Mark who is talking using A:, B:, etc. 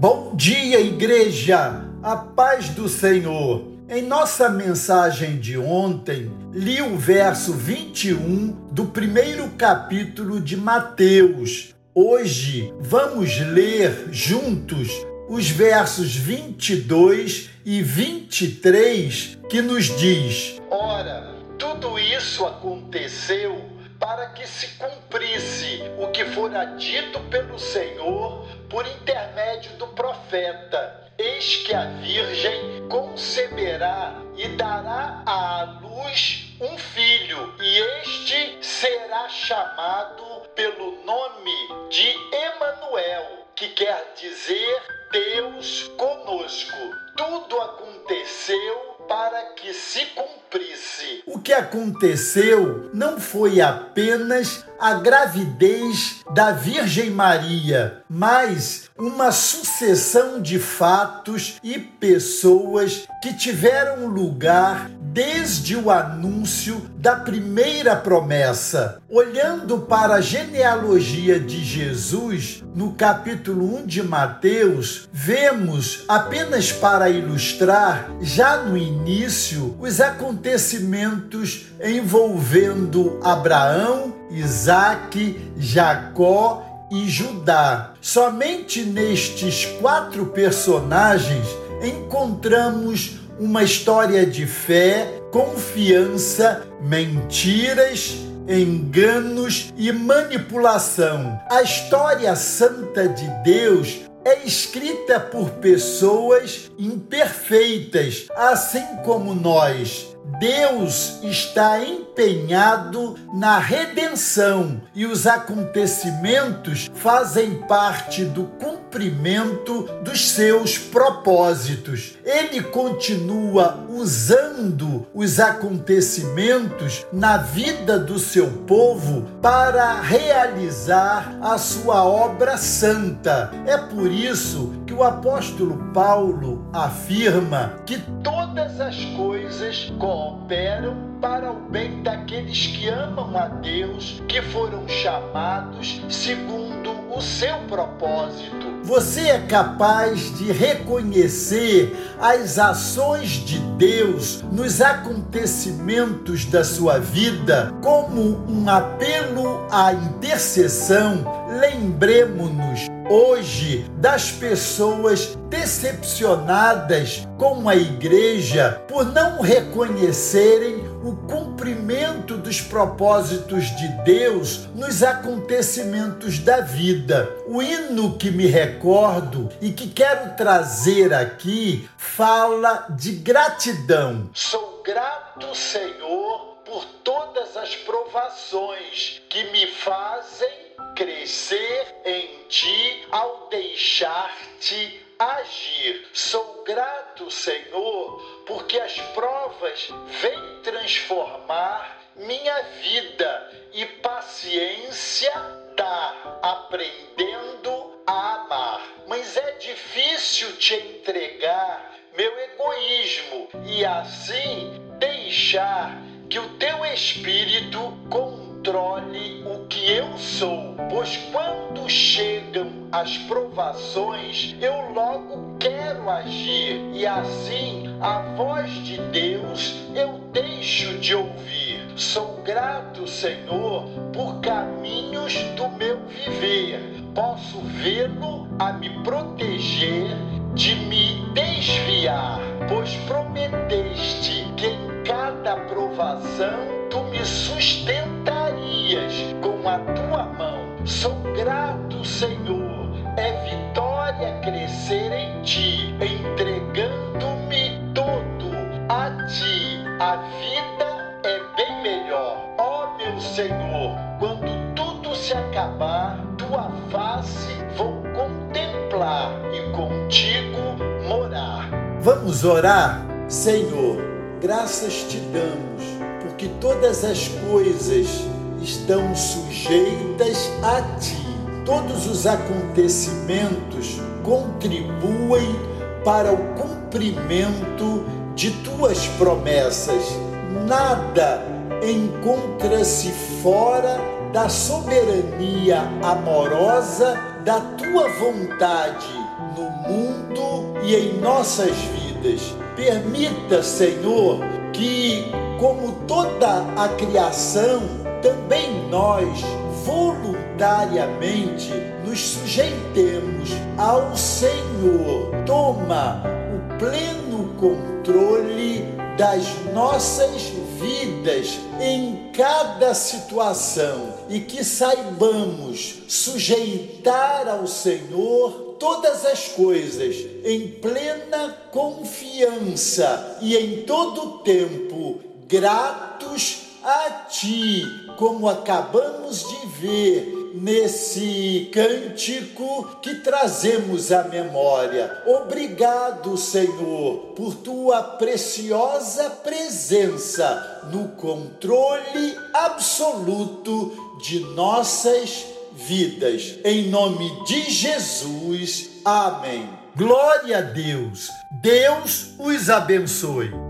A: Bom dia, igreja! A paz do Senhor. Em nossa mensagem de ontem, li o verso 21 do primeiro capítulo de Mateus. Hoje vamos ler juntos os versos 22 e 23 que nos diz: Ora, tudo isso aconteceu para que se cumprisse o que fora dito pelo Senhor por intermédio do profeta. Eis que a Virgem conceberá e dará à luz um filho, e este será chamado pelo nome de Emanuel, que quer dizer Deus conosco. Tudo aconteceu para que se cumprisse. O que aconteceu não foi apenas a gravidez da Virgem Maria, mas uma sucessão de fatos e pessoas que tiveram lugar desde o anúncio da primeira promessa. Olhando para a genealogia de Jesus, no capítulo 1 de Mateus, vemos, apenas para ilustrar, já no início, os acontecimentos envolvendo Abraão, Isaac, Jacó e Judá. Somente nestes quatro personagens encontramos uma história de fé, confiança, mentiras, enganos e manipulação. A história santa de Deus é escrita por pessoas imperfeitas, assim como nós. Deus está empenhado na redenção e os acontecimentos fazem parte do cumprimento dos seus propósitos. Ele continua usando os acontecimentos na vida do seu povo para realizar a sua obra santa. É por isso que o apóstolo Paulo afirma que todas as coisas cooperam para o bem daqueles que amam a Deus, que foram chamados segundo o seu propósito. Você é capaz de reconhecer as ações de Deus nos acontecimentos da sua vida como um apelo à intercessão? Lembremos-nos hoje das pessoas decepcionadas com a igreja por não reconhecerem o cumprimento dos propósitos de Deus nos acontecimentos da vida. O hino que me recordo e que quero trazer aqui fala de gratidão. Sou grato, Senhor, por todas as provações que me fazem crescer em ti ao deixar-te agir. Sou grato, Senhor, porque as provas vêm transformar minha vida e paciência dá, aprendendo a amar. Mas é difícil te entregar meu egoísmo e assim deixar que o teu espírito controle o que eu sou, pois quando chegam as provações, eu logo quero agir e assim a voz de Deus eu deixo de ouvir. Sou grato, Senhor, por caminhos do meu viver. Posso vê-lo a me proteger de me desviar, pois prometeste que em cada provação tu me sustentarias com a tua mão. Sou grato, Senhor, é vitória crescer em ti, entregando-me todo a ti. A vida é bem melhor. Ó oh, meu Senhor, quando tudo se acabar, tua face vou contemplar e contigo morar. Vamos orar? Senhor, graças te damos porque todas as coisas estão sujeitas a ti. Todos os acontecimentos contribuem para o cumprimento de tuas promessas. Nada encontra-se fora da soberania amorosa da tua vontade no e em nossas vidas. Permita, Senhor, que, como toda a criação, também nós voluntariamente nos sujeitemos ao Senhor. Toma o pleno controle das nossas vidas em cada situação e que saibamos sujeitar ao Senhor todas as coisas em plena confiança e em todo tempo gratos a Ti, como acabamos de ver nesse cântico que trazemos à memória. Obrigado, Senhor, por tua preciosa presença no controle absoluto de nossas vidas. Em nome de Jesus. Amém. Glória a Deus. Deus os abençoe.